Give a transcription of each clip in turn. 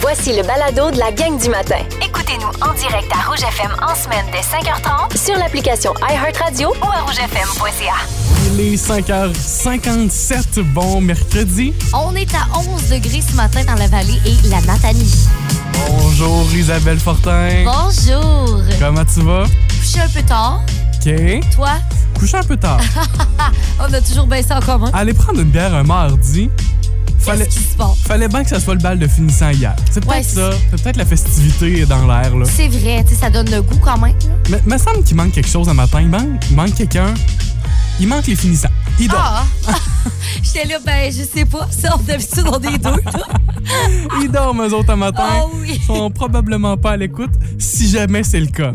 Voici le balado de la gang du matin. Écoutez-nous en direct à Rouge FM en semaine dès 5h30 Sur l'application iHeartRadio ou à rougefm.ca. Il est 5h57, bon mercredi. On est à 11 degrés ce matin dans la vallée et la Nathalie. Bonjour Isabelle Fortin. Bonjour. Comment tu vas? Couché un peu tard. OK. Toi, Couché un peu tard. on a toujours bien ça en commun. Aller prendre une bière un mardi. Fallait, qui se passe? fallait bien que ça soit le bal de finissant hier. C'est peut-être Ouais, ça. C'est peut-être la festivité dans l'air, là. C'est vrai, ça donne le goût quand même. Mais me semble qu'il manque quelque chose un matin. Il manque, il manque quelqu'un. Il manque les finissants. Il dort. Ah! J'étais là, ben, je sais pas. Ça, d'habitude, on est deux. Ils dorment, eux autres, un matin. Ah oui. Ils sont probablement pas à l'écoute, si jamais c'est le cas.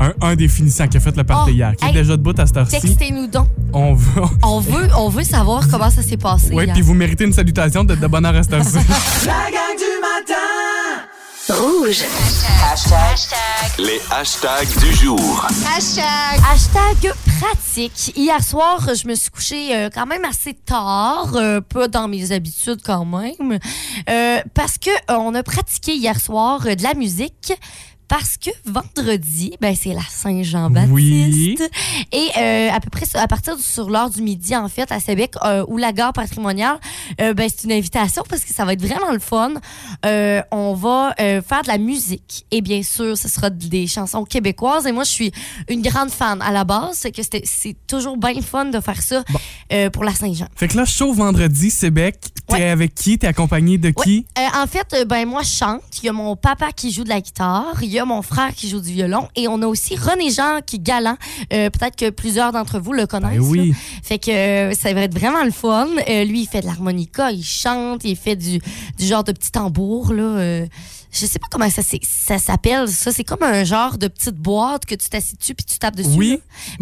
Un, un des finissants qui a fait le party Oh, hier, qui hey, est déjà debout à cette heure-ci. Textez-nous donc. On veut. On veut, on veut savoir comment ça s'est passé. Oui, puis vous méritez une salutation d'être de bonne heure à cette heure-ci. La gang du matin Rouge. Les hashtags du jour. Hashtag pratique. Hier soir, je me suis couchée euh, quand même assez tard, euh, pas dans mes habitudes quand même, euh, parce que on a pratiqué hier soir de la musique. Parce que vendredi, ben c'est la Saint-Jean-Baptiste. Oui. Et euh, à peu près à partir du- sur l'heure du midi, en fait, à Sébec, euh, ou la gare patrimoniale, euh, ben, c'est une invitation parce que ça va être vraiment le fun. Euh, on va faire de la musique. Et bien sûr, ce sera des chansons québécoises. Et moi, je suis une grande fan à la base. C'est que c'est toujours bien fun de faire ça pour la Saint-Jean. fait que là, show vendredi, Sébec. T'es Ouais. avec qui? T'es accompagné de qui? En fait, ben moi, je chante. Il y a mon papa qui joue de la guitare. Il y a mon frère qui joue du violon. Et on a aussi René Jean qui est galant. Euh, Peut-être que plusieurs d'entre vous le connaissent. Ben oui. là. Fait que euh, ça va être vraiment le fun. Euh, lui, il fait de l'harmonica, il chante, il fait du, du genre de petit tambour. Là, je sais pas comment ça, ça s'appelle. Ça, c'est comme un genre de petite boîte que tu t'assieds dessus puis tu tapes dessus. Oui. là.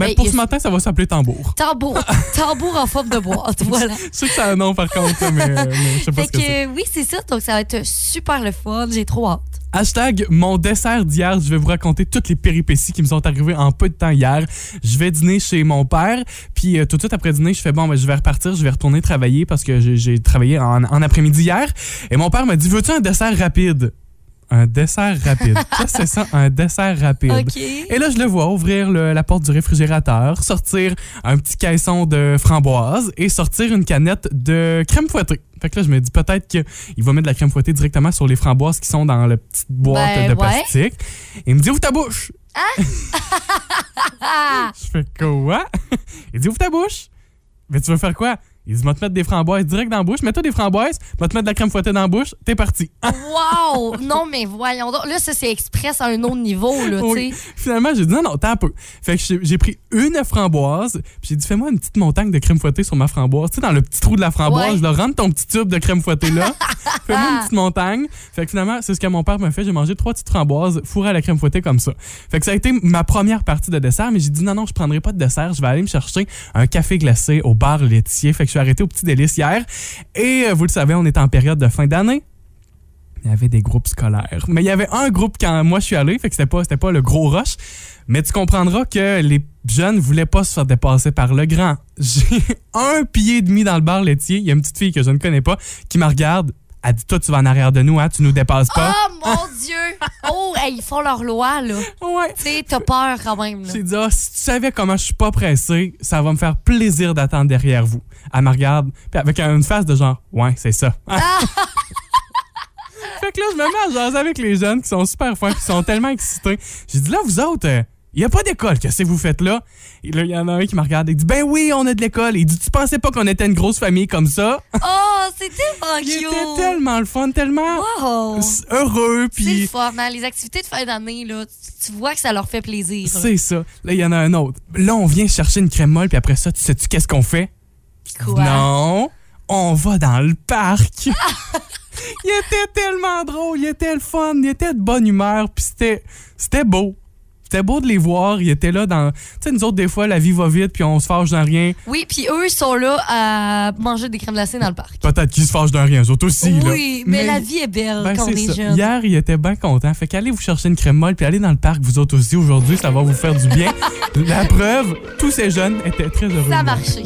Ben, pour a- ce matin, ça va s'appeler tambour. Tambour. tambour en forme de boîte. Voilà. Je sais que c'est un nom, par contre, mais, mais je sais pas Fait ce que que oui, c'est ça. Donc, ça va être super le fun. J'ai trop hâte. Hashtag mon dessert d'hier. Je vais vous raconter toutes les péripéties qui me sont arrivées en peu de temps hier. Je vais dîner chez mon père. Puis euh, tout de suite après dîner, je fais bon, ben, je vais repartir, je vais retourner travailler parce que j'ai- j'ai travaillé en, en après-midi hier. Et mon père m'a dit Veux-tu un dessert rapide? Un dessert rapide. Qu'est-ce que c'est ça, un dessert rapide. Et là, je le vois ouvrir le- la porte du réfrigérateur, sortir un petit caisson de framboises et sortir une canette de crème fouettée. Fait que là, je me dis peut-être qu'il va mettre de la crème fouettée directement sur les framboises qui sont dans la petite boîte Ben, de ouais. plastique. Et il me dit Ouvre ta bouche. je fais quoi? Il dit Ouvre ta bouche. Mais tu veux faire quoi? Il dit Va te mettre des framboises direct dans la bouche. Mets-toi des framboises, va te mettre de la crème fouettée dans la bouche. T'es parti. Wow! Non, mais voyons donc. Là, ça, c'est express à un autre niveau, là, tu Oui. sais. Finalement, j'ai dit non, non, t'as un peu. Fait que j'ai- pris une framboise, puis j'ai dit fais-moi une petite montagne de crème fouettée sur ma framboise. Tu sais, dans le petit trou de la framboise, Ouais. je leur rentre ton petit tube de crème fouettée là. fais-moi une petite montagne. Fait que finalement, c'est ce que mon père m'a fait. J'ai mangé trois petites framboises fourrées à la crème fouettée comme ça. Fait que ça a été ma première partie de dessert, mais j'ai dit non, non, je prendrai pas de dessert. Je vais aller me chercher un café glacé au bar laitier. Fait que suis arrêté au petit délice hier. Et euh, vous le savez, on est en période de fin d'année il y avait des groupes scolaires. Mais il y avait un groupe quand moi je suis allé, fait que c'était pas, c'était pas le gros rush. Mais tu comprendras que les jeunes voulaient pas se faire dépasser par le grand. J'ai un pied et demi dans le bar laitier. Il y a une petite fille que je ne connais pas qui me regarde. Elle dit Toi, tu vas en arrière de nous, hein, tu nous dépasses pas. Oh mon Dieu! Oh, hey, ils font leur loi, là. Ouais. Tu sais, t'as peur quand même. J'ai dit, ah, si tu savais comment je suis pas pressé, ça va me faire plaisir d'attendre derrière vous. Elle me regarde, puis avec une face de genre, ouais, c'est ça. fait que là, je me mets à jaser avec les jeunes qui sont super fins, qui sont tellement excités. J'ai dit, là, vous autres, il n'y a pas d'école, qu'est-ce que vous faites là? Et là, il y en a un qui me regarde et dit, ben oui, on a de l'école. Il dit, tu pensais pas qu'on était une grosse famille comme ça? Oh, tellement Il cute! était tellement le fun, tellement Wow! heureux, C'est le fun, hein? Les activités de fin d'année, là, tu, vois que ça leur fait plaisir. c'est ça. Là, il y en a un autre. Là, on vient chercher une crème molle, puis après ça, tu sais-tu qu'est-ce qu'on fait? Quoi? Non, on va dans le parc. il était tellement drôle, il était le fun, il était de bonne humeur, puis c'était, c'était beau. C'était beau de les voir, ils étaient là dans... Tu sais, nous autres, des fois, la vie va vite, puis on se fâche dans rien. Oui, puis eux sont là à manger des crèmes glacées dans le parc. Peut-être qu'ils se fâchent dans rien, eux autres aussi. là. oui, mais, la vie est belle Ben, quand on est ça. jeune. Hier, il était bien content. Fait qu'allez vous chercher une crème molle, puis allez dans le parc, vous autres aussi, aujourd'hui, ça va vous faire du bien. La preuve, tous ces jeunes étaient très heureux. Ça a marché.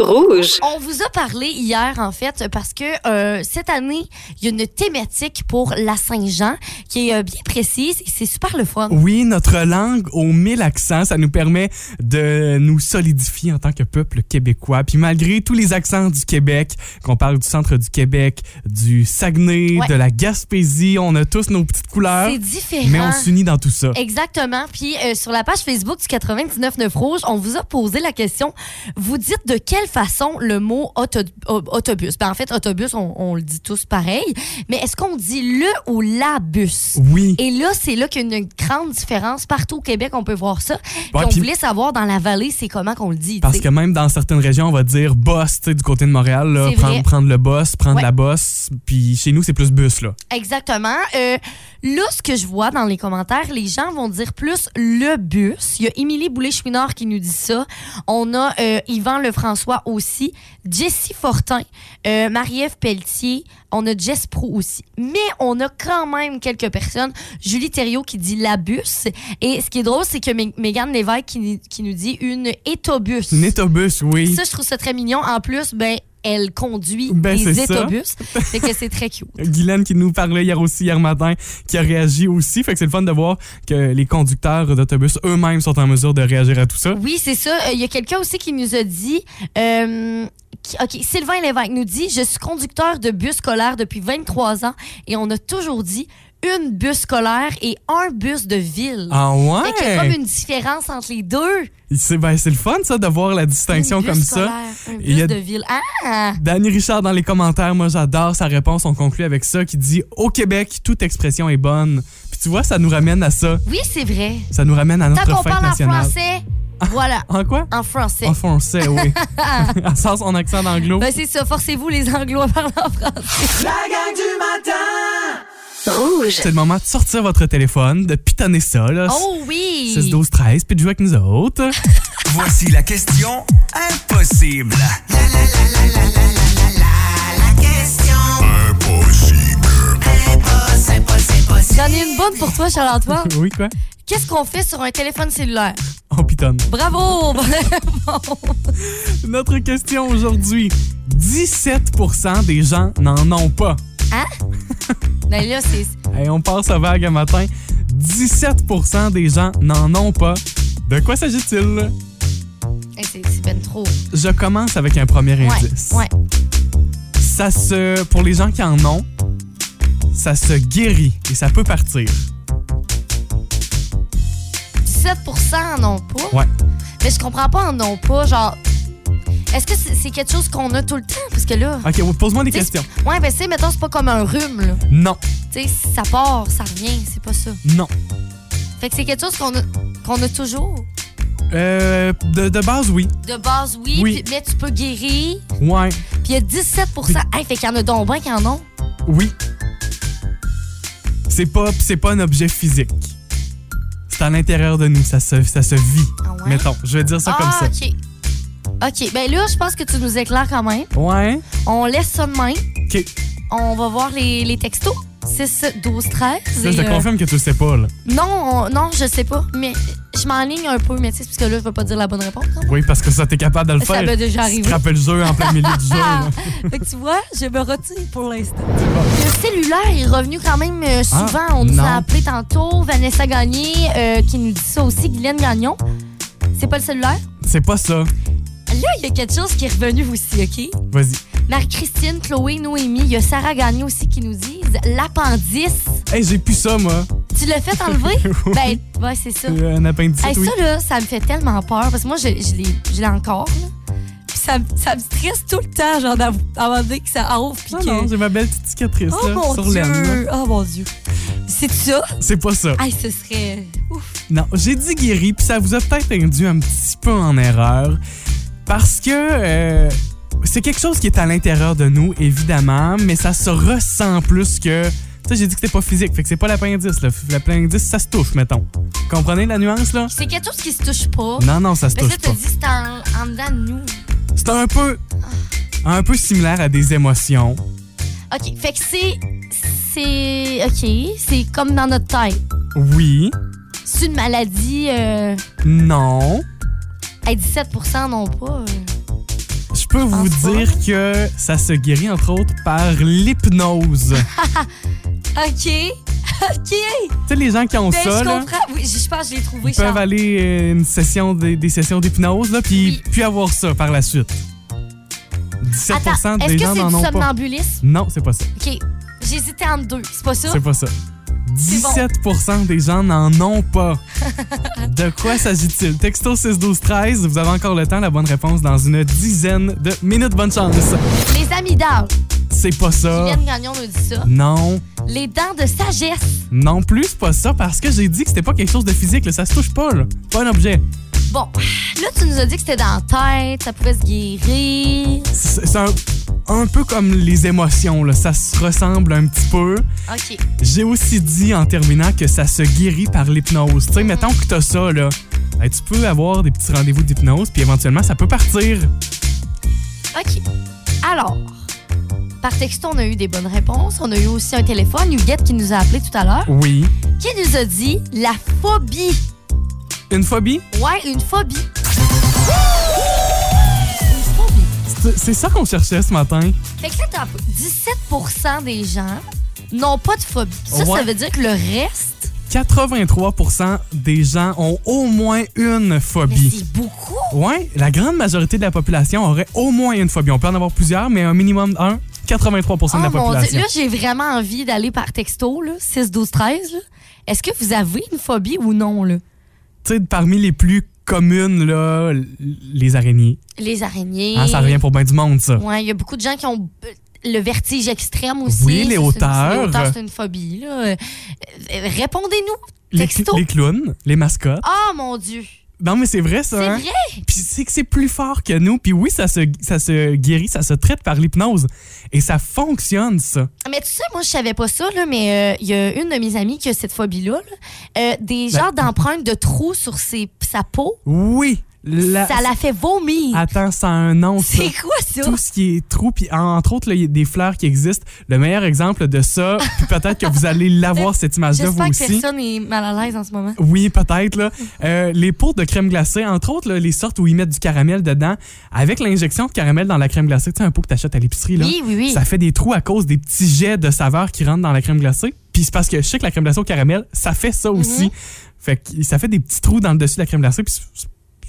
Rouge. On vous a parlé hier, en fait, parce que euh, cette année, il y a une thématique pour la Saint-Jean qui est euh, bien précise et c'est super le fun. Oui, notre langue aux mille accents, ça nous permet de nous solidifier en tant que peuple québécois. Puis malgré tous les accents du Québec, qu'on parle du centre du Québec, du Saguenay, Ouais. de la Gaspésie, on a tous nos petites couleurs, C'est différent. mais on s'unit dans tout ça. Exactement. Puis euh, sur la page Facebook du 99.9 Rouge, on vous a posé la question. Vous dites de quelle façon le mot auto- au- autobus? Ben, en fait, autobus, on, on le dit tous pareil. Mais est-ce qu'on dit le ou la bus? Oui. Et là, c'est là qu'il y a une grande différence. Partout au Québec, on peut voir ça. Ouais, on puis- voulait savoir dans la vallée, c'est comment qu'on le dit. Parce que même dans certaines régions, on va dire boss, tu sais, du côté de Montréal, là, prendre, le boss, prendre Ouais. la bosse. Puis chez nous, c'est plus bus, là. Exactement. Euh, là, ce que je vois dans les commentaires, les gens vont dire plus le bus. Il y a Émilie Boulay-Chouinard qui nous dit ça. On a euh, Yvan Lefrançois aussi. Jessie Fortin. euh, Marie-Ève Pelletier. On a Jess Pro aussi. Mais on a quand même quelques personnes. Julie Thériault qui dit la bus. Et ce qui est drôle, c'est que Mé- Mégane Lévesque qui, qui nous dit une étobus. Un étobus, oui. Ça, je trouve ça très mignon. En plus, ben, elle conduit Ben, des étobus. fait que c'est très cute. Guylaine qui nous parlait hier aussi, hier matin, qui a réagi aussi. Fait que c'est le fun de voir que les conducteurs d'autobus eux-mêmes sont en mesure de réagir à tout ça. Oui, c'est ça. Euh, Il y a quelqu'un aussi qui nous a dit. euh, qui- OK, Sylvain Lévesque nous dit Je suis conducteur de bus scolaire depuis 23 ans et on a toujours dit une bus scolaire et un bus de ville. Ah Fait qu'il y a comme ouais? une différence entre les deux. C'est ben, c'est le fun, ça, de voir la distinction Une bus comme ça. scolaire, Un Il y bus a- de ville. Ah! Danny Richard dans les commentaires, moi j'adore sa réponse. On conclut avec ça qui dit Au Québec, toute expression est bonne. Puis tu vois, ça nous ramène à ça. Oui, c'est vrai. Ça nous ramène à Tant notre qu'on fête parle en nationale. français, voilà. En quoi? En français. En français, oui. en sens son accent d'anglo. Ben, c'est ça. Forcez-vous, les Anglo, à parler en français. La gang du matin c'est le moment de sortir votre téléphone, de pitonner ça. Là. Oh oui. 6, 12, 13, puis de jouer avec nous autres. Voici la question impossible. La, la, la, la, la, la, la, la, question impossible. Impossible, impossible, impossible. J'en ai une bonne pour toi, Charles-Antoine. oui, quoi? Qu'est-ce qu'on fait sur un téléphone cellulaire? On pitonne. Bravo! Bravo! Notre question aujourd'hui. 17 des gens n'en ont pas. Hein? Ben là, c'est. Hey, on passe à vague un matin. 17% des gens n'en ont pas. De quoi s'agit-il? Hey, c'est c'est ben trop. Je commence avec un premier Ouais, indice. ouais. Ça se. Pour les gens qui en ont, ça se guérit et ça peut partir. 17% en ont pas? Ouais. Mais je comprends pas en ont pas. Genre, est-ce que c'est c'est quelque chose qu'on a tout le temps? Parce que là. Ok, pose-moi des questions. c'est- Ouais, ben, tu sais, mettons, c'est pas comme un rhume, là. Non, Tu sais, ça part, ça revient, c'est pas ça. non. Fait que c'est quelque chose qu'on a, qu'on a toujours? Euh, de, de base, oui. De base, oui, Oui. puis- mais tu peux guérir. Ouais. Puis il y a 17 Hey, fait qu'il y en a donc bien qui en ont. Oui. C'est pas, c'est pas un objet physique. C'est à l'intérieur de nous, ça se, ça se vit. Ah ouais? Mettons, je vais dire ça ah, comme ça. OK. OK, ben là, je pense que tu nous éclaires quand même. Ouais. On laisse ça de main. OK. On va voir les, les textos. 6, 12, 13. Ça, je te euh, confirme que tu le sais pas, là. Non, on- non, je sais pas. Mais je m'enligne un peu, mais tu sais, parce que là, je vais pas dire la bonne réponse. hein. Oui, parce que ça, t'es capable de le Ça faire. m'est déjà arrivé. Scraper le jeu en plein milieu du jeu. là. fait que tu vois, je me retire pour l'instant. Le cellulaire est revenu quand même euh, souvent. Ah, On nous non. a appelé tantôt. Vanessa Gagné euh, qui nous dit ça aussi. Guylaine Gagnon. C'est pas le cellulaire? C'est pas ça. Là, il y a quelque chose qui est revenu aussi, OK? Vas-y. Marie-Christine, Chloé, Noémie, il y a Sarah Gagné aussi qui nous disent l'appendice. Hey, j'ai plus ça, moi. Tu l'as fait enlever? ben, ouais, c'est ça. Euh, Un appendicite, Hey, oui. Ça, là, ça me fait tellement peur parce que moi, je, je l'ai je l'ai encore. là. Puis ça, me- ça me stresse tout le temps, genre, d'av- avant de dire que ça ouvre. Puis Non, que... non, j'ai ma belle petite cicatrice, oh là, mon sur l'aine. Oh mon Dieu! C'est ça? C'est pas ça. Hey, ce serait. Ouf! Non, j'ai dit guéri, puis ça vous a peut-être induit un petit peu en erreur. Parce que euh, c'est quelque chose qui est à l'intérieur de nous, évidemment, mais ça se ressent plus que. Tu sais, j'ai dit que c'était pas physique, fait que c'est pas l'appendice. L'appendice, ça se touche, mettons. Comprenez la nuance, là? C'est quelque chose qui se touche pas. Non, non, ça se Mais touche ça, pas. dit c'est en, en dedans de nous. C'est un peu. Un peu similaire à des émotions. OK, fait que c'est. C'est. OK, c'est comme dans notre tête. Oui. C'est une maladie. Euh... Non. Hey, 17% non pas. euh. Je peux vous pas. dire que ça se guérit entre autres par l'hypnose. OK. OK. tu sais, les gens qui ont Ben, ça, je là, comprends. Oui, je pense que je l'ai trouvé, ils peuvent aller euh, une session des, des sessions d'hypnose, là, puis Oui. puis avoir ça par la suite. 17 Attends, des est-ce que gens c'est n'en du ont pas. somnambulisme? Non, c'est pas ça. OK. J'hésitais entre deux. C'est pas ça? C'est pas ça. C'est bon. 17% des gens n'en ont pas. De quoi s'agit-il? Texto 6 12 13, vous avez encore le temps, la bonne réponse dans une dizaine de minutes. Bonne chance. Les amygdales. C'est pas ça. Julienne Gagnon nous dit ça. Non. Les dents de sagesse. Non plus, c'est pas ça parce que j'ai dit que c'était pas quelque chose de physique, là. ça se touche pas, là. Pas un objet. Bon, là, tu nous as dit que c'était dans la tête, ça pouvait se guérir. C'est un, un peu comme les émotions, là. ça se ressemble un petit peu. OK. J'ai aussi dit en terminant que ça se guérit par l'hypnose. Tu sais, mettons que t'as ça, là. ben, tu peux avoir des petits rendez-vous d'hypnose, puis éventuellement, ça peut partir. OK. Alors, par texto, on a eu des bonnes réponses. On a eu aussi un téléphone, Huguette qui nous a appelé tout à l'heure, Oui. qui nous a dit la phobie. Une phobie? Ouais, une phobie. C'est- ça qu'on cherchait ce matin. Fait que là, t'as un peu- 17% des gens n'ont pas de phobie. Ça, Ouais. ça veut dire que le reste, 83% des gens ont au moins une phobie. c'est beaucoup. Ouais, la grande majorité de la population aurait au moins une phobie. On peut en avoir plusieurs, mais un minimum d'un, 83% de Oh la mon Dieu. population. Là, j'ai vraiment envie d'aller par texto, là, 6, 12, 13. là. Est-ce que vous avez une phobie ou non, là? Tu sais, parmi les plus communes, là, les araignées. Les araignées. Ah, ça revient pour bien du monde, ça. Ouais, il y a beaucoup de gens qui ont le vertige extrême aussi. Oui, les hauteurs. Les hauteurs, c'est une phobie. là. Euh, euh, Répondez-nous. Les, les clowns, les mascottes. Oh mon Dieu. Non, mais c'est vrai, ça. C'est hein? vrai? Puis c'est que c'est plus fort que nous. Puis oui, ça se, ça se guérit, ça se traite par l'hypnose. Et ça fonctionne, ça. Mais tu sais, moi, je savais pas ça, là, mais euh, il y a une de mes amies qui a cette phobie-là. là. Euh, des Ben- genres d'empreintes de trous sur ses, sa peau. Oui. La- Ça la fait vomir. Attends, ça a un nom. C'est quoi ça? Tout ce qui est trou, puis entre autres, il y a des fleurs qui existent. Le meilleur exemple de ça, puis peut-être que vous allez l'avoir, cette image-là, vous que aussi. personne est mal à l'aise en ce moment. Oui, peut-être. là. Euh, les pots de crème glacée, entre autres, là, les sortes où ils mettent du caramel dedans, avec l'injection de caramel dans la crème glacée, tu sais, un pot que tu achètes à l'épicerie, là, Oui, oui, oui. ça fait des trous à cause des petits jets de saveur qui rentrent dans la crème glacée. Puis c'est parce que je sais que la crème glacée au caramel, ça fait ça aussi. Fait que ça fait des petits trous dans le dessus de la crème glacée, puis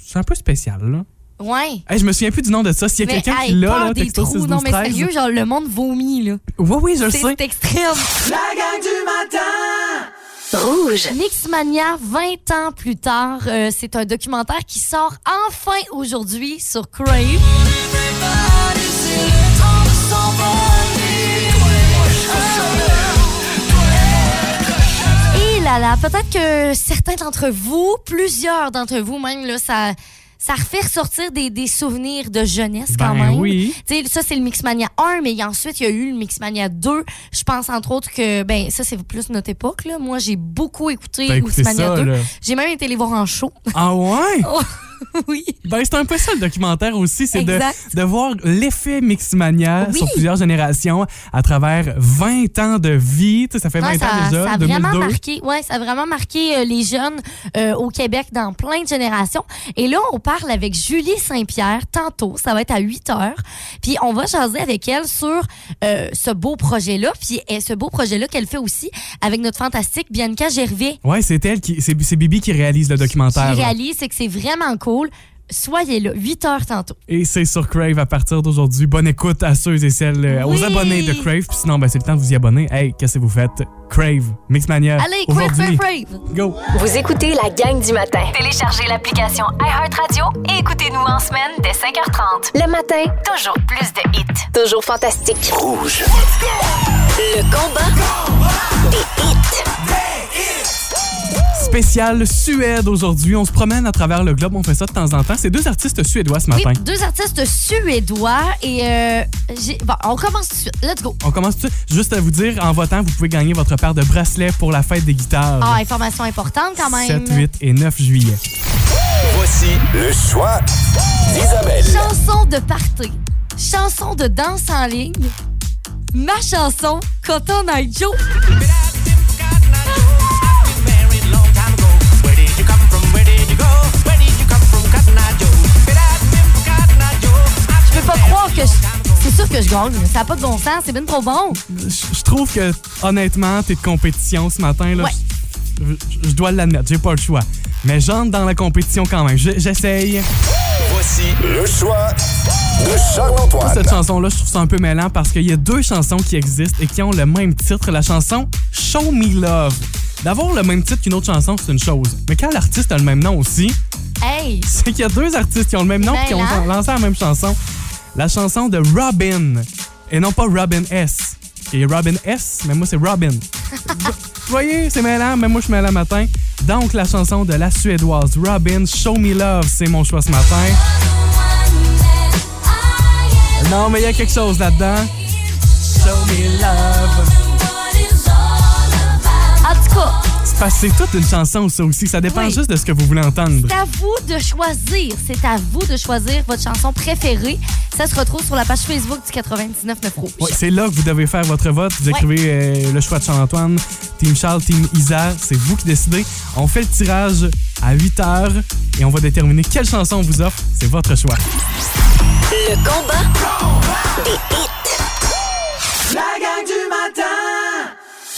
c'est- un peu spécial, là. Ouais. Hey, je me souviens plus du nom de ça. S'il y a quelqu'un qui l'a, là, des trous. 6 non, 12 mais 13. sérieux, genre, le monde vomit, là. Oui, oui, je le sais. C'est extrême. La gang du matin Rouge. Mixmania, 20 ans plus tard, euh, c'est un documentaire qui sort enfin aujourd'hui sur Crave. Là là, peut-être que certains d'entre vous, plusieurs d'entre vous même, là, ça, ça refait ressortir des, des souvenirs de jeunesse quand Ben même. oui. Ça, c'est le Mixmania 1, mais ensuite, il y a eu le Mixmania 2. Je pense, entre autres, que, ben, ça, c'est plus notre époque, là. Moi, j'ai beaucoup écouté Mixmania ça, 2. là. J'ai même été les voir en show. Ah ouais? oui. Ben, c'est un peu ça le documentaire aussi, c'est de, de voir l'effet Mixmania Oui. sur plusieurs générations à travers 20 ans de vie. Ça fait 20 Ouais, ça, ans déjà, ça a 2002. vraiment marqué, ouais, ça a vraiment marqué euh, les jeunes euh, au Québec dans plein de générations. Et là, on parle avec Julie Saint-Pierre tantôt. Ça va être à 8 heures. Puis on va jaser avec elle sur euh, ce beau projet-là. Puis euh, ce beau projet-là qu'elle fait aussi avec notre fantastique Bianca Gervais. Ouais, c'est elle qui, c'est, Bibi qui réalise le Qui documentaire. là. réalise, c'est que c'est vraiment cool. Soyez là, 8 heures tantôt. Et c'est sur Crave à partir d'aujourd'hui. Bonne écoute à ceux et celles, euh, Oui. aux abonnés de Crave. Puis sinon, ben, c'est le temps de vous y abonner. Hey, qu'est-ce que vous faites? Crave, Mixmania. Allez, crave, aujourd'hui. crave, crave. Go! Vous écoutez la gang du matin. Téléchargez l'application iHeartRadio et écoutez-nous en semaine dès 5h30. Le matin, Toujours plus de hits. toujours fantastique. Rouge. Le combat des hits. Spécial Suède aujourd'hui. On se promène à travers le globe. On fait ça de temps en temps. C'est deux artistes suédois ce Oui, matin. deux artistes suédois et euh, j'ai- bon, on commence tout de suite. Let's go. On commence tout de suite. Juste à vous dire, en votant, vous pouvez gagner votre paire de bracelets pour la fête des guitares. Ah, information importante quand même. 7, 8 et 9 juillet. Voici le choix d'Isabelle. Chanson de party. Chanson de danse en ligne. Ma chanson, Cotton Eye Joe. Ça n'a pas de bon sens. C'est bien trop bon. Je trouve que, honnêtement, t'es de compétition ce matin. Là, Ouais. je, dois l'admettre, j'ai pas le choix. Mais j'entre dans la compétition quand même. Je- J'essaye. Voici le choix de Charles-Antoine. Cette chanson-là, je trouve ça un peu mêlant parce qu'il y a deux chansons qui existent et qui ont le même titre. La chanson Show Me Love. D'avoir le même titre qu'une autre chanson, c'est une chose. Mais quand l'artiste a le même nom aussi, Hey! c'est qu'il y a deux artistes qui ont le même nom et qui ont lancé la même chanson. La chanson de Robin. Et non pas Robin S. A Robin S, mais moi c'est Robin. Vous voyez, c'est mêlant, mais moi je suis mêlant matin. Donc la chanson de la Suédoise Robin, Show Me Love, c'est mon choix ce matin. Non, mais il y a quelque chose là-dedans. Show Me Love. En tout cas, parce que c'est toute une chanson, ça aussi. Ça dépend Oui. juste de ce que vous voulez entendre. c'est à vous de choisir. C'est à vous de choisir votre chanson préférée. Ça se retrouve sur la page Facebook du 99 Rouge. Ouais, c'est là que vous devez faire votre vote. Vous écrivez euh, le choix de Charles-Antoine, Team Charles, Team Isa. C'est vous qui décidez. On fait le tirage à 8 heures et on va déterminer quelle chanson on vous offre. C'est votre choix. Le combat des hits. La gang du matin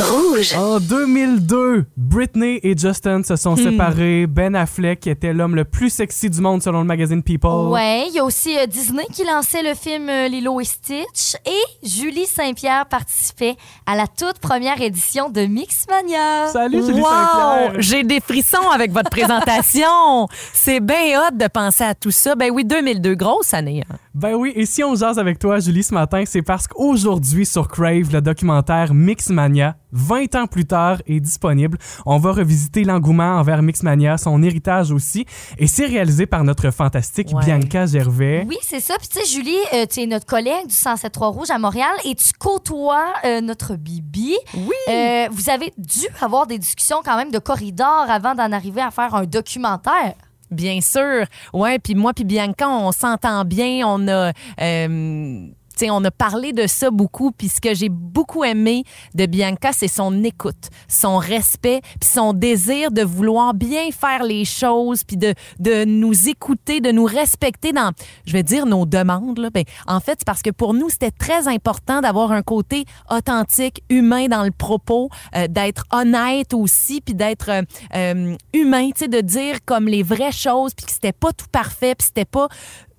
Rouge. En 2002, Britney et Justin se sont séparés. Ben Affleck était l'homme le plus sexy du monde selon le magazine People. Ouais, il y a aussi euh, Disney qui lançait le film euh, Lilo et Stitch et Julie Saint-Pierre participait à la toute première édition de Mixmania. Salut Julie Wow! Saint-Pierre. J'ai des frissons avec votre présentation. C'est bien hot de penser à tout ça. Ben oui, 2002, grosse année. hein. Ben oui, et si on jase avec toi, Julie, ce matin, c'est parce qu'aujourd'hui, sur Crave, le documentaire Mixmania, 20 ans plus tard, est disponible. On va revisiter l'engouement envers Mixmania, son héritage aussi, et c'est réalisé par notre fantastique Ouais. Bianca Gervais. Oui, c'est ça. Puis tu sais, Julie, euh, tu es notre collègue du 107.3 Rouge à Montréal et tu côtoies euh, notre Bibi. Oui. Euh, vous avez dû avoir des discussions quand même de corridor avant d'en arriver à faire un documentaire. Bien sûr. Ouais, puis moi puis Bianca, on s'entend bien. On a. euh, on a parlé de ça beaucoup, puis ce que j'ai beaucoup aimé de Bianca, c'est son écoute, son respect, puis son désir de vouloir bien faire les choses, puis de, de nous écouter, de nous respecter dans, je vais dire, nos demandes. Là. Ben, en fait, c'est parce que pour nous, c'était très important d'avoir un côté authentique, humain dans le propos, euh, d'être honnête aussi, puis d'être euh, euh, humain, tu sais, de dire comme les vraies choses, puis que c'était pas tout parfait, puis c'était pas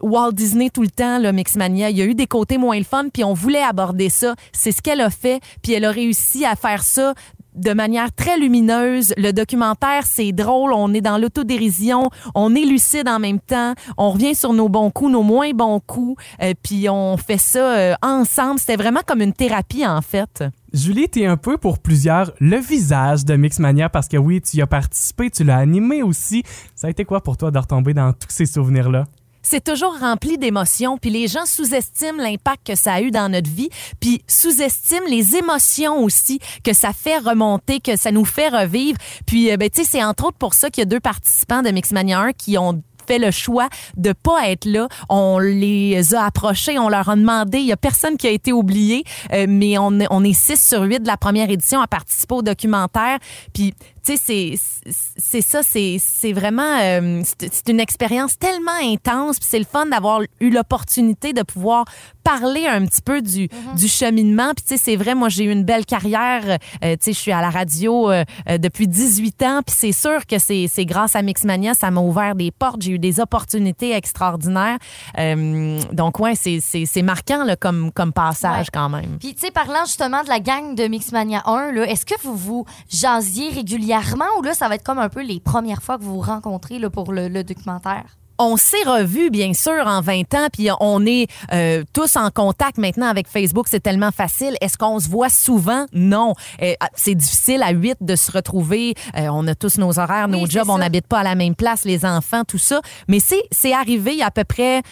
Walt Disney tout le temps, le Mixmania. Il y a eu des côtés moins le fun, puis on voulait aborder ça. C'est ce qu'elle a fait, puis elle a réussi à faire ça de manière très lumineuse. Le documentaire, c'est drôle, on est dans l'autodérision, on est lucide en même temps, on revient sur nos bons coups, nos moins bons coups, euh, puis on fait ça euh, ensemble. C'était vraiment comme une thérapie, en fait. Julie, t'es un peu pour plusieurs le visage de Mixmania parce que oui, tu y as participé, tu l'as animé aussi. Ça a été quoi pour toi de retomber dans tous ces souvenirs-là? C'est toujours rempli d'émotions, puis les gens sous-estiment l'impact que ça a eu dans notre vie, puis sous-estiment les émotions aussi que ça fait remonter, que ça nous fait revivre. Puis, euh, ben, tu sais, c'est entre autres pour ça qu'il y a deux participants de Mixmania 1 qui ont fait le choix de pas être là. On les a approchés, on leur a demandé. Il y a personne qui a été oublié, euh, mais on, est- on est 6 sur 8 de la première édition à participer au documentaire. Puis, tu sais, c'est- c'est ça, c'est c'est vraiment... euh, c'est une expérience tellement intense, puis c'est le fun d'avoir eu l'opportunité de pouvoir parler un petit peu du, du cheminement. Puis, tu sais, c'est vrai, moi, j'ai eu une belle carrière. Euh, tu sais, je suis à la radio euh, euh, depuis 18 ans, puis c'est sûr que c'est c'est grâce à Mixmania, ça m'a ouvert des portes. J'ai eu des opportunités extraordinaires. Euh, donc, ouais, c'est- c'est c'est marquant là, comme, comme passage Ouais. quand même. Puis, tu sais, parlant justement de la gang de Mixmania 1, là, est-ce que vous vous jasiez régulièrement ou là, ça va être comme un peu les premières fois que vous vous rencontrez là, pour le, le documentaire? On s'est revus, bien sûr, en 20 ans, puis on est euh, tous en contact maintenant avec Facebook. C'est tellement facile. Est-ce qu'on se voit souvent? Non. Euh, c'est difficile à 8 de se retrouver. Euh, on a tous nos horaires, Oui, nos jobs, on n'habite pas à la même place, les enfants, tout ça. Mais c'est c'est arrivé il y a à peu près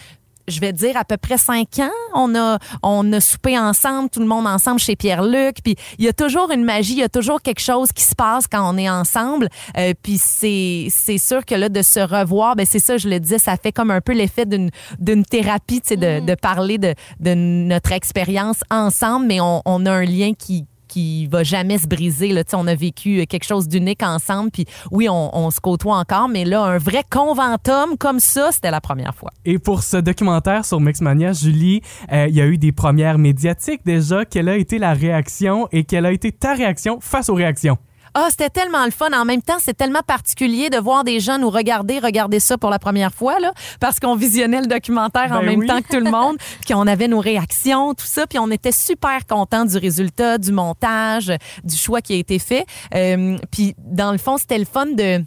je vais dire à peu près cinq ans, on a on a soupé ensemble, tout le monde ensemble chez Pierre-Luc. Puis il y a toujours une magie, il y a toujours quelque chose qui se passe quand on est ensemble. Euh, puis c'est c'est sûr que là de se revoir, ben c'est ça, je le disais, ça fait comme un peu l'effet d'une d'une thérapie, tu sais, de, de parler de de notre expérience ensemble, mais on, on a un lien qui qui va jamais se briser. Là. On a vécu quelque chose d'unique ensemble. Puis oui, on, on se côtoie encore, mais là, un vrai conventum comme ça, c'était la première fois. Et pour ce documentaire sur Mixmania, Julie, euh, il y a eu des premières médiatiques déjà. Quelle a été la réaction et quelle a été ta réaction face aux réactions? Ah, c'était tellement le fun. En même temps, c'est tellement particulier de voir des gens nous regarder, regarder ça pour la première fois, là, parce qu'on visionnait le documentaire en Ben même oui. temps que tout le monde, puis on avait nos réactions, tout ça, puis on était super contents du résultat, du montage, du choix qui a été fait. Euh, puis dans le fond, c'était le fun de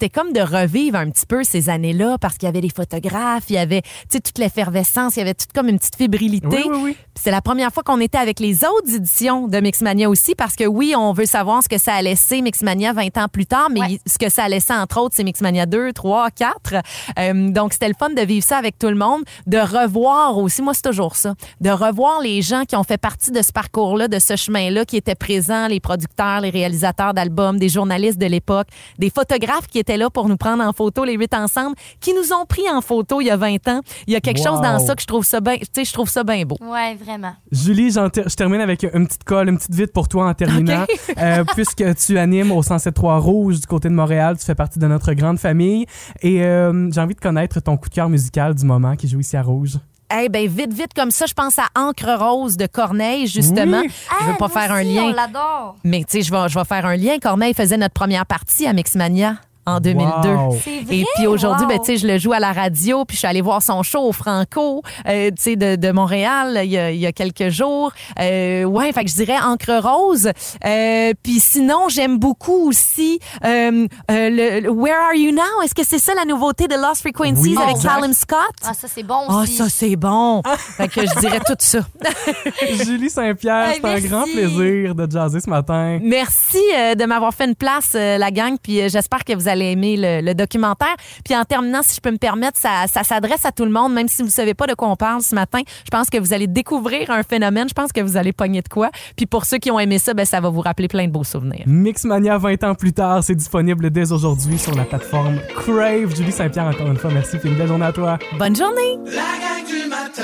c'était comme de revivre un petit peu ces années-là parce qu'il y avait des photographes, il y avait toute l'effervescence, il y avait toute comme une petite fébrilité. Oui, oui, oui. C'est la première fois qu'on était avec les autres éditions de Mixmania aussi, parce que oui, on veut savoir ce que ça a laissé Mixmania 20 ans plus tard, mais Ouais. ce que ça a laissé, entre autres, c'est Mixmania 2, 3, 4. Euh, donc, c'était le fun de vivre ça avec tout le monde, de revoir aussi, moi, c'est toujours ça, de revoir les gens qui ont fait partie de ce parcours-là, de ce chemin-là, qui étaient présents, les producteurs, les réalisateurs d'albums, des journalistes de l'époque, des photographes qui étaient là pour nous prendre en photo, les huit ensemble, qui nous ont pris en photo il y a 20 ans. Il y a quelque Wow. chose dans ça que je trouve ça bien, tu sais, je trouve ça bien beau. Ouais, vraiment. Julie, j'en ter- je termine avec une petite colle, une petite vite pour toi en terminant. Euh, puisque tu animes au 107.3 Rouge du côté de Montréal, tu fais partie de notre grande famille. Et euh, j'ai envie de connaître ton coup de cœur musical du moment qui joue ici à Rouge. Eh ben vite, vite, comme ça, je pense à Encre Rose de Corneille, justement. Oui. Je veux Ah, pas faire un lien. On l'adore. Mais tu sais, je vais, je vais faire un lien. Corneille faisait notre première partie à Mixmania en 2002. Wow. C'est vrai? Et puis aujourd'hui, wow. ben, tu sais, je le joue à la radio, puis je suis allée voir son show au Franco, euh, tu sais, de, de Montréal, il y, a, il y a quelques jours. Euh, ouais, fait que je dirais Encre Rose. Euh, puis sinon, j'aime beaucoup aussi euh, euh, le, le Where Are You Now? Est-ce que c'est ça la nouveauté de Lost Frequencies Oui, avec exact. Callum Scott? Ah, ça, c'est bon Ah, aussi. ça, c'est bon. fait que je dirais tout ça. Julie Saint-Pierre, c'est un grand plaisir de jaser ce matin. Merci euh, de m'avoir fait une place, euh, la gang, puis euh, j'espère que vous allez aimer le, le documentaire. Puis en terminant, si je peux me permettre, ça, ça s'adresse à tout le monde, même si vous ne savez pas de quoi on parle ce matin. Je pense que vous allez découvrir un phénomène. Je pense que vous allez pogner de quoi. Puis pour ceux qui ont aimé ça, ben, ça va vous rappeler plein de beaux souvenirs. Mixmania 20 ans plus tard, c'est disponible dès aujourd'hui sur la plateforme Crave. Julie Saint-Pierre, encore une fois, merci. Puis une belle journée à toi. Bonne journée! La gang du matin.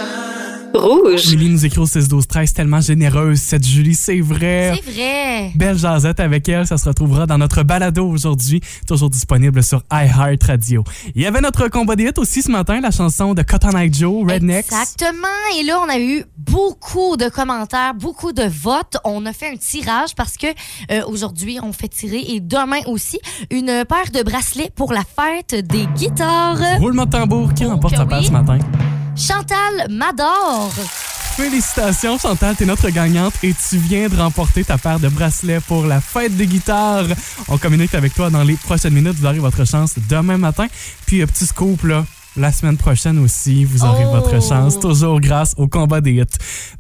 Rouge. Julie nous écrit au 6 12 13 tellement généreuse cette Julie, c'est vrai. C'est vrai. Belle jasette avec elle, ça se retrouvera dans notre balado aujourd'hui, toujours disponible sur iHeartRadio. Il y avait notre combat des hits aussi ce matin, la chanson de Cotton Eye Joe, Rednecks. Exactement. Et là, on a eu beaucoup de commentaires, beaucoup de votes. On a fait un tirage parce que euh, aujourd'hui, on fait tirer et demain aussi une paire de bracelets pour la fête des guitares. Roulement de tambour qui Oh remporte que sa part oui. ce matin. Chantal m'adore. Félicitations Chantal, t'es notre gagnante et tu viens de remporter ta paire de bracelets pour la fête des guitares. On communique avec toi dans les prochaines minutes, vous aurez votre chance demain matin. Puis un petit scoop là, la semaine prochaine aussi, vous aurez Oh. votre chance, toujours grâce au combat des hits.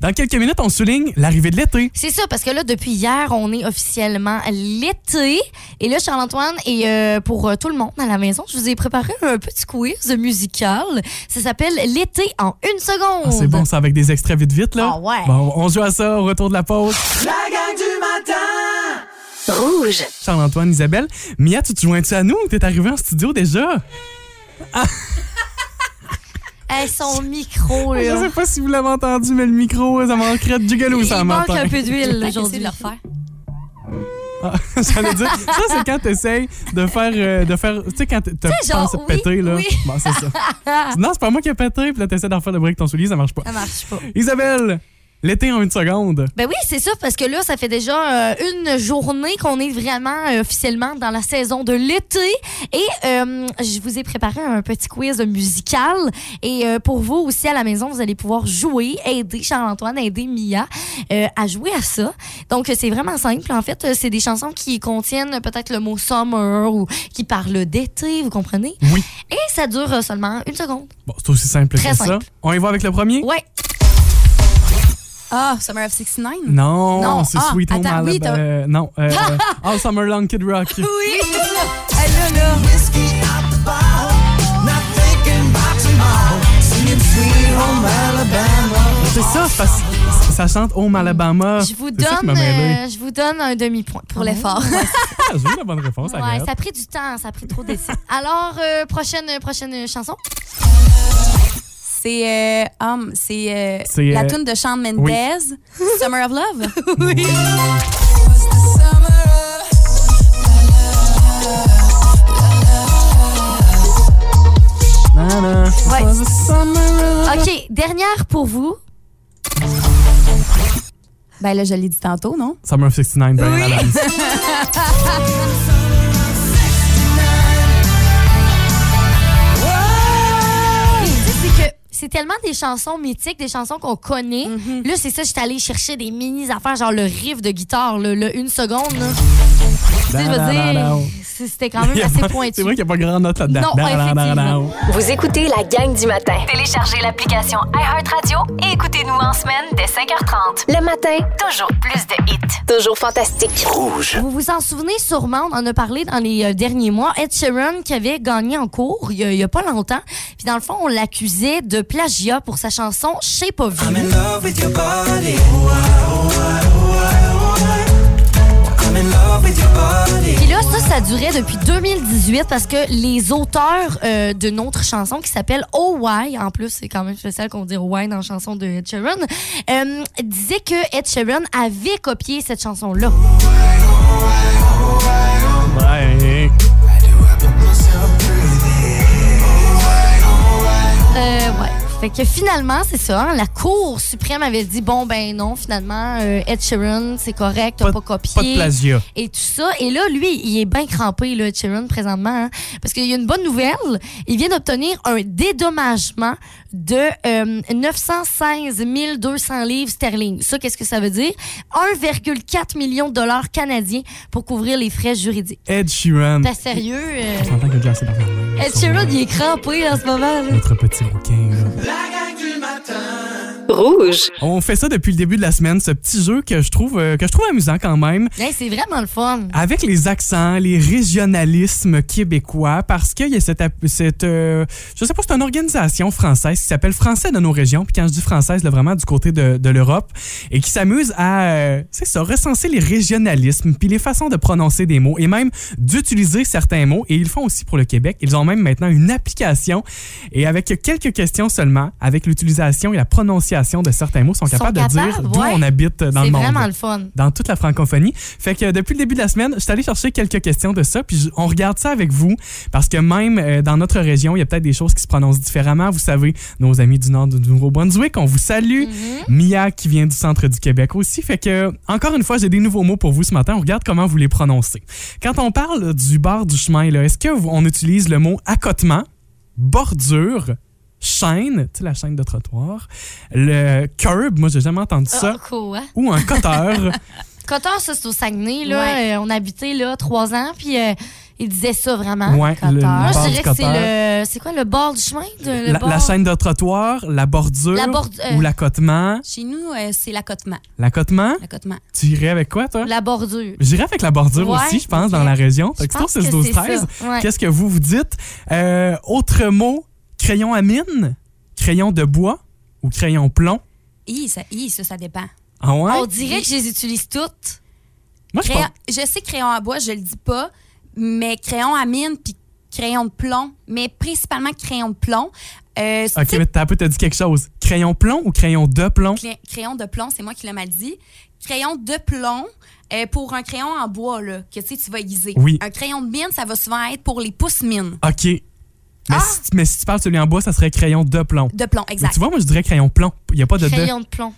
Dans quelques minutes, on souligne l'arrivée de l'été. C'est ça, parce que là, depuis hier, on est officiellement l'été. Et là, Charles-Antoine, et euh, pour euh, tout le monde à la maison, je vous ai préparé un petit quiz musical. Ça s'appelle L'été en une seconde. Ah, c'est bon, ça avec des extraits vite vite là. Ah ouais. Bon, on joue à ça au retour de la pause. La gang du matin. Rouge. Charles-Antoine, Isabelle. Mia, tu te joins-tu à nous? T'es arrivé en studio déjà? Hey, son micro, Je là. sais pas si vous l'avez entendu, mais le micro, ça manquerait de jigolo ça Il manque un peu d'huile aujourd'hui. de le refaire. Ah, J'allais dire, ça c'est quand t'essayes de faire, euh, de faire, tu sais quand t'as pensé oui, péter là. oui. Bon, c'est ça. non, c'est pas moi qui ai pété, puis là t'essaies d'en faire le bruit avec ton soulier, ça marche pas. Ça marche pas. Isabelle, l'été en une seconde. Ben oui, c'est ça, parce que là, ça fait déjà euh, une journée qu'on est vraiment euh, officiellement dans la saison de l'été. Et euh, je vous ai préparé un petit quiz musical. Et pour vous aussi à la maison, vous allez pouvoir jouer, aider Charles-Antoine, aider Mia à jouer à ça. Donc, c'est vraiment simple. En fait, c'est des chansons qui contiennent peut-être le mot summer ou qui parlent d'été, vous comprenez? Oui. Et ça dure seulement une seconde. Bon, c'est aussi simple Très que ça. simple. On y va avec le premier? Ouais. Ah, Summer of 69? Non, Non. c'est Ah, Sweet Home attends, oui, Alabama. euh, non, euh, All Summer Long Kid Rock. Oui! Hey, là, là. Whiskey out the bottle. Not thinking about tomorrow. Singing sweet home Alabama. C'est ça, parce que ça chante Home Alabama. Je vous donne, euh, je vous donne un demi-point Pour l'effort. Ah, J'ai eu la bonne réponse, Ouais, ça a pris du temps, ça a pris trop d'essais. Alors, euh, prochaine, prochaine chanson. C'est euh, um, c'est euh, la euh, tune de Shawn Mendes, oui. Summer of Love. Ouais. of- OK, dernière pour vous. Ben là, je l'ai dit tantôt, non? Summer of 69, Brian Adams. C'est tellement des chansons mythiques, des chansons qu'on connaît. Mm-hmm. Là, c'est ça, j'étais allée chercher des mini affaires, genre le riff de guitare, le, le une seconde. Là. Tu sais, je veux dire, c'est- c'était quand même assez pas- pointu. C'est vrai qu'il n'y a pas grand note là-dedans. Non, effectivement. Vous écoutez la gang du matin. Téléchargez l'application iHeartRadio et écoutez-nous en semaine dès 5h30. Le matin, Toujours plus de hits. toujours fantastique. Rouge. Vous vous en souvenez sûrement, on en a parlé dans les euh, derniers mois. Ed Sheeran qui avait gagné en cours il y a, pas longtemps. Puis dans le fond, on l'accusait de plagiat pour sa chanson Shape of You. I'm in love with your body. Oh, I, Puis là, ça, ça durait depuis 2018 parce que les auteurs euh, d'une autre chanson qui s'appelle Oh Why, en plus, c'est quand même spécial qu'on dit Oh Why dans la chanson de Ed Sheeran, euh, disaient que Ed Sheeran avait copié cette chanson-là. Euh, ouais. Fait que finalement, c'est ça. hein, la Cour suprême avait dit bon, ben non, finalement, euh, Ed Sheeran, c'est correct, t'as Pas- pas, copié. Pas de plagiat. Et tout ça. Et là, lui, il est bien crampé, là, Ed Sheeran, présentement. hein, parce qu'il y a une bonne nouvelle. Il vient d'obtenir un dédommagement de euh, 916 200 livres sterling. Ça, qu'est-ce que ça veut dire? 1,4 million de dollars canadiens pour couvrir les frais juridiques. Ed Sheeran. T'es sérieux? euh, On s'entend même, Ed Sheeran, il est crampé en ce moment. là. Notre petit rouquin, là. Rouge. On fait ça depuis le début de la semaine, ce petit jeu que je trouve, euh, que je trouve amusant quand même. Hey, c'est vraiment le fun. Avec les accents, les régionalismes québécois, parce qu'il y a cette, cette euh, je sais pas, c'est une organisation française qui s'appelle Français de nos régions, puis quand je dis française, là, vraiment du côté de, de l'Europe, et qui s'amuse à, euh, c'est ça, recenser les régionalismes, puis les façons de prononcer des mots, et même d'utiliser certains mots, et ils le font aussi pour le Québec. Ils ont même maintenant une application, et avec quelques questions seulement, avec l'utilisation et la prononciation de certains mots, sont Sont capables de dire d'où ouais. on habite dans C'est le monde vraiment le fun. dans toute la francophonie. Fait que depuis le début de la semaine, je suis allé chercher quelques questions de ça, puis on regarde ça avec vous, parce que même euh, dans notre région, il y a peut-être des choses qui se prononcent différemment. Vous savez, nos amis du nord du Nouveau-Brunswick, on vous salue. Mia qui vient du centre du Québec aussi. Fait que, encore une fois, j'ai des nouveaux mots pour vous ce matin. On regarde comment vous les prononcez. Quand on parle du bord du chemin, est-ce que vous- on utilise le mot accotement, bordure, chaîne, tu sais, la chaîne de trottoir, le curb, moi j'ai jamais entendu ça, Ah, cool, hein? ou un coteur. Coteur, ça, c'est au Saguenay. Là. Ouais. Euh, on habitait là trois ans, puis euh, il disait ça vraiment. Ouais, le- Coteur. le Moi, je dirais que c'est le. C'est quoi le bord du chemin? de- le la, bord? la chaîne de trottoir, la bordure La bord- euh, ou l'accotement? Chez nous, euh, c'est l'accotement. L'accotement, L'accotement. tu irais avec quoi, toi? La bordure. J'irais avec la bordure Ouais, aussi, je pense, dans la région. Je Fait que pense c'est que 6 12 c'est 13 ça, ouais. Qu'est-ce que vous vous dites? Euh, autre mot, crayon à mine, crayon de bois? Ou crayon plomb? Hi, ça, ça, ça dépend. Ah ouais? On dirait que je les utilise toutes. Moi, je Crayon- je sais crayon à bois, je le dis pas, mais crayon à mine puis crayon de plomb, mais principalement crayon de plomb. Euh, OK, mais t'as un peu, t'as dit quelque chose. Crayon plomb ou crayon de plomb? Crayon de plomb, c'est moi qui l'ai mal dit. Crayon de plomb, euh, pour un crayon en bois, là, que tu sais, tu vas aiguiser. Oui. Un crayon de mine, ça va souvent être pour les pouces mines. OK. Mais, Ah! si, mais si tu parles de celui en bois, ça serait crayon de plomb. De plomb, Mais exact. tu vois, moi, je dirais crayon plomb. Il n'y a pas de de. Crayon de plomb.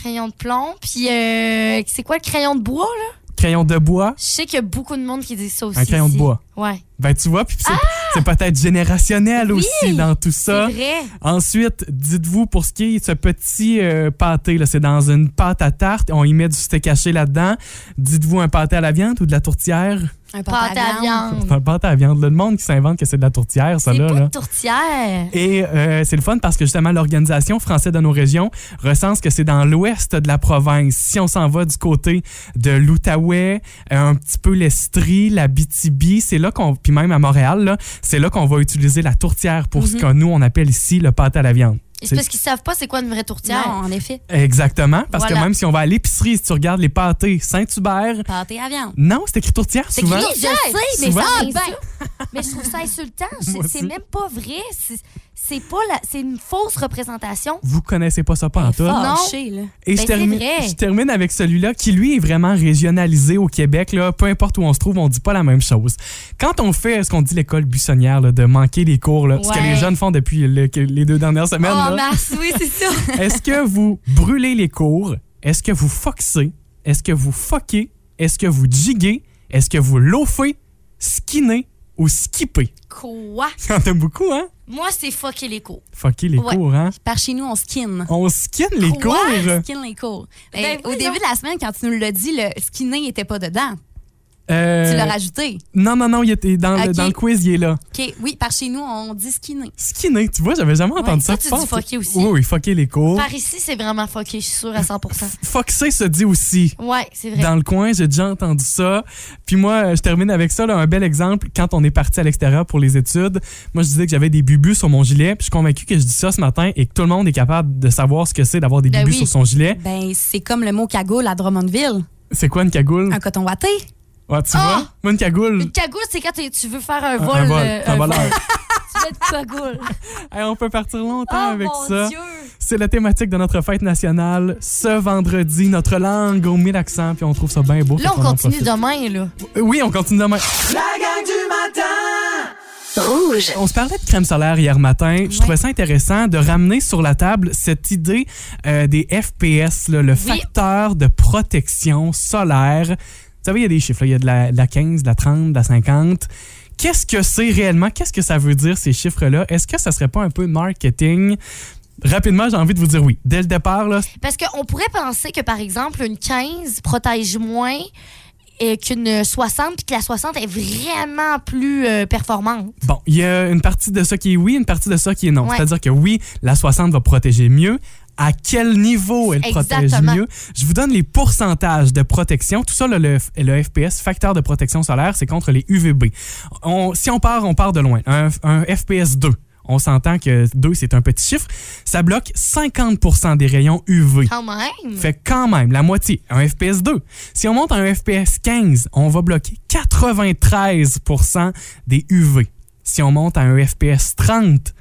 Crayon de plomb. Puis, euh, c'est quoi le crayon de bois, là? Crayon de bois, Je sais qu'il y a beaucoup de monde qui dit ça aussi. Un crayon de bois. Ouais. Ben, tu vois, puis c'est c'est peut-être générationnel Ah! Oui, aussi dans tout ça. C'est vrai. Ensuite, dites-vous, pour ce qui est de ce petit euh, pâté, là, c'est dans une pâte à tarte, on y met du steak haché là-dedans. Dites-vous un pâté à la viande ou de la tourtière? Un Pâte à viande. C'est un pâté à la viande. Le monde qui s'invente que c'est de la tourtière, ça C'est là. pas là. une tourtière. Et euh, c'est le fun parce que justement, l'Organisation française de nos régions recense que c'est dans l'ouest de la province. Si on s'en va du côté de l'Outaouais, euh, un petit peu l'Estrie, la BTB, c'est là qu'on, puis même à Montréal, là, c'est là qu'on va utiliser la tourtière pour ce que nous, on appelle ici le pâté à la viande. C'est- parce qu'ils savent pas c'est quoi une vraie tourtière. Non, en effet. Exactement, parce Voilà. que même si on va à l'épicerie, si tu regardes les pâtés Saint-Hubert, Pâté à viande. non, c'est écrit tourtière C'est souvent. écrit Je sais, mais Souvent. ça Ah, ben, ça. Mais je trouve ça insultant. C'est même pas vrai. C'est- pas la... c'est une fausse représentation. Vous connaissez pas ça pas en tout. Non. Et Ben, je, c'est termine, vrai. je termine avec celui-là qui, lui, est vraiment régionalisé au Québec. Là. Peu importe où on se trouve, on dit pas la même chose. Quand on fait ce qu'on dit l'école buissonnière, là, de manquer les cours, là, ce que les jeunes font depuis le- les deux dernières semaines, Oh, là, Mars, oui, c'est ça. est-ce que vous brûlez les cours? Est-ce que vous foxez? Est-ce que vous foquez? Est-ce que vous jiguez? Est-ce que vous loafez? Skinnez ou skippez? Quoi? Il y en a beaucoup, hein? Moi, c'est fucker les cours. Fucker les Ouais. cours, hein? Par chez nous, on skin. On skin les Quoi? cours? Skin les cours. Ben, Ben, au début de la semaine, quand tu nous l'as dit, le skinner n'était pas dedans. Euh, Tu l'as rajouté? Non, non, non, il était dans, le, dans le quiz, il est là. OK, oui, par chez nous, on dit skinner. Skinner, tu vois, j'avais jamais entendu ça. toi, tu dis fucker aussi. Oui, oui, fucker les cours. Par ici, c'est vraiment fucké, je suis sûre à 100% Foxer se dit aussi. Ouais, c'est vrai. Dans le coin, j'ai déjà entendu ça. Puis moi, je termine avec ça, là, un bel exemple. Quand on est parti à l'extérieur pour les études, moi, je disais que j'avais des bubus sur mon gilet. Puis je suis convaincu que je dis ça ce matin et que tout le monde est capable de savoir ce que c'est d'avoir des Ben bubus oui. sur son gilet. Ben, c'est comme le mot cagoule à Drummondville. C'est quoi une cagoule? Un coton watté. Ouais, tu Ah! vois? Moi, une cagoule. Une cagoule, c'est quand tu veux faire un Un- vol. un vol, euh, un voleur. vol. tu veux être cagoule. Hey, on peut partir longtemps Oh avec mon ça. Dieu! C'est la thématique de notre fête nationale. Ce vendredi, notre langue aux mille accents, puis on trouve ça bien beau. Là, on continue demain, là. Euh, Oui, on continue demain. La gang du matin Rouge. On se parlait de crème solaire hier matin. Je trouvais ça intéressant de ramener sur la table cette idée euh, des FPS, là, le facteur de protection solaire. Vous savez, il y a des chiffres. là. Il y a de la, de la 15, de la 30, de la 50. Qu'est-ce que c'est réellement? Qu'est-ce que ça veut dire, ces chiffres-là? Est-ce que ça serait pas un peu marketing? Rapidement, j'ai envie de vous dire oui. Dès le départ, là, Parce qu'on pourrait penser que, par exemple, une 15 protège moins qu'une 60, puis que la 60 est vraiment plus euh, performante. Bon, il y a une partie de ça qui est oui, une partie de ça qui est non. Ouais. C'est-à-dire que oui, la 60 va protéger mieux. À quel niveau elle protège mieux? Je vous donne les pourcentages de protection. Tout ça, le, le FPS, facteur de protection solaire, c'est contre les UVB. On- si on part, on part de loin. Un, un FPS 2. On s'entend que 2, c'est un petit chiffre. Ça bloque 50% des rayons UV. Quand même. Fait quand même la moitié, un FPS 2. Si on monte à un FPS 15, on va bloquer 93% des UV. Si on monte à un FPS 30,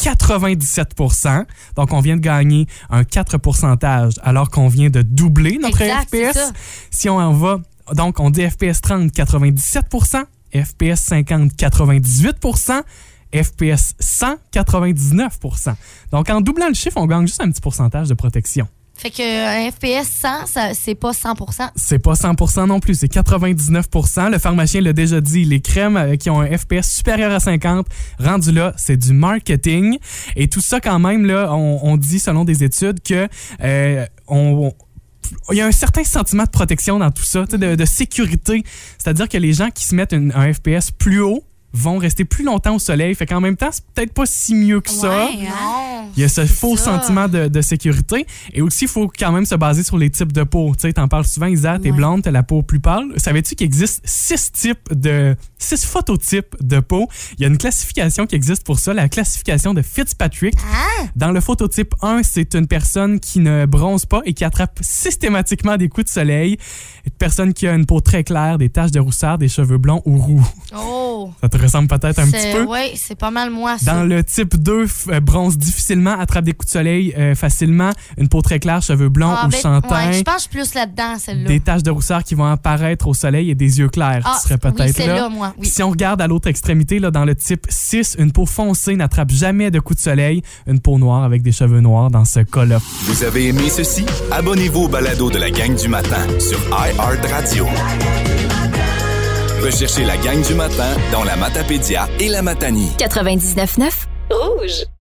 97% Donc, on vient de gagner un 4 pourcentage alors qu'on vient de doubler notre Exact, FPS. Si on en va, donc, on dit FPS 30, 97% FPS 50, 98% FPS 100, 99% Donc, en doublant le chiffre, on gagne juste un petit pourcentage de protection. Fait qu'un FPS 100, ça, c'est pas 100% C'est pas 100% non plus, c'est 99% Le pharmacien l'a déjà dit, les crèmes euh, qui ont un FPS supérieur à 50, rendu là, c'est du marketing. Et tout ça, quand même, là, on, on dit, selon des études, que euh, on- on- il y a un certain sentiment de protection dans tout ça, de, de sécurité. C'est-à-dire que les gens qui se mettent une- un FPS plus haut vont rester plus longtemps au soleil. Fait qu'en même temps, c'est peut-être pas si mieux que ça. Ouais, hein? Il y a ce faux ça. sentiment de, de sécurité. Et aussi, il faut quand même se baser sur les types de peau. Tu sais, t'en parles souvent, Isa, t'es Ouais. blonde, t'as la peau plus pâle. Savais-tu qu'il existe six types de, six phototypes de peau? Il y a une classification qui existe pour ça, la classification de Fitzpatrick. Ah! Dans le phototype 1, c'est une personne qui ne bronze pas et qui attrape systématiquement des coups de soleil. Une personne qui a une peau très claire, des taches de rousseur, des cheveux blonds ou roux. Oh! Ça te ressemble peut-être un petit peu? Oui, c'est pas mal moi, ça. Dans le type 2, f- euh, attrape des coups de soleil euh, facilement, une peau très claire, cheveux blonds Ah, ou ben, ouais, je pense plus là-dedans, celle-là. des taches de rousseur qui vont apparaître au soleil et des yeux clairs Ah, oui, peut-être là. moi, oui. Si on regarde à l'autre extrémité, là, dans le type 6, une peau foncée n'attrape jamais de coups de soleil, une peau noire avec des cheveux noirs dans ce cas-là. Vous avez aimé ceci? Abonnez-vous au balado de la gang du matin sur iHeartRadio. Recherchez la gang du matin dans la Matapédia et la Matanie. 99.9 Rouge.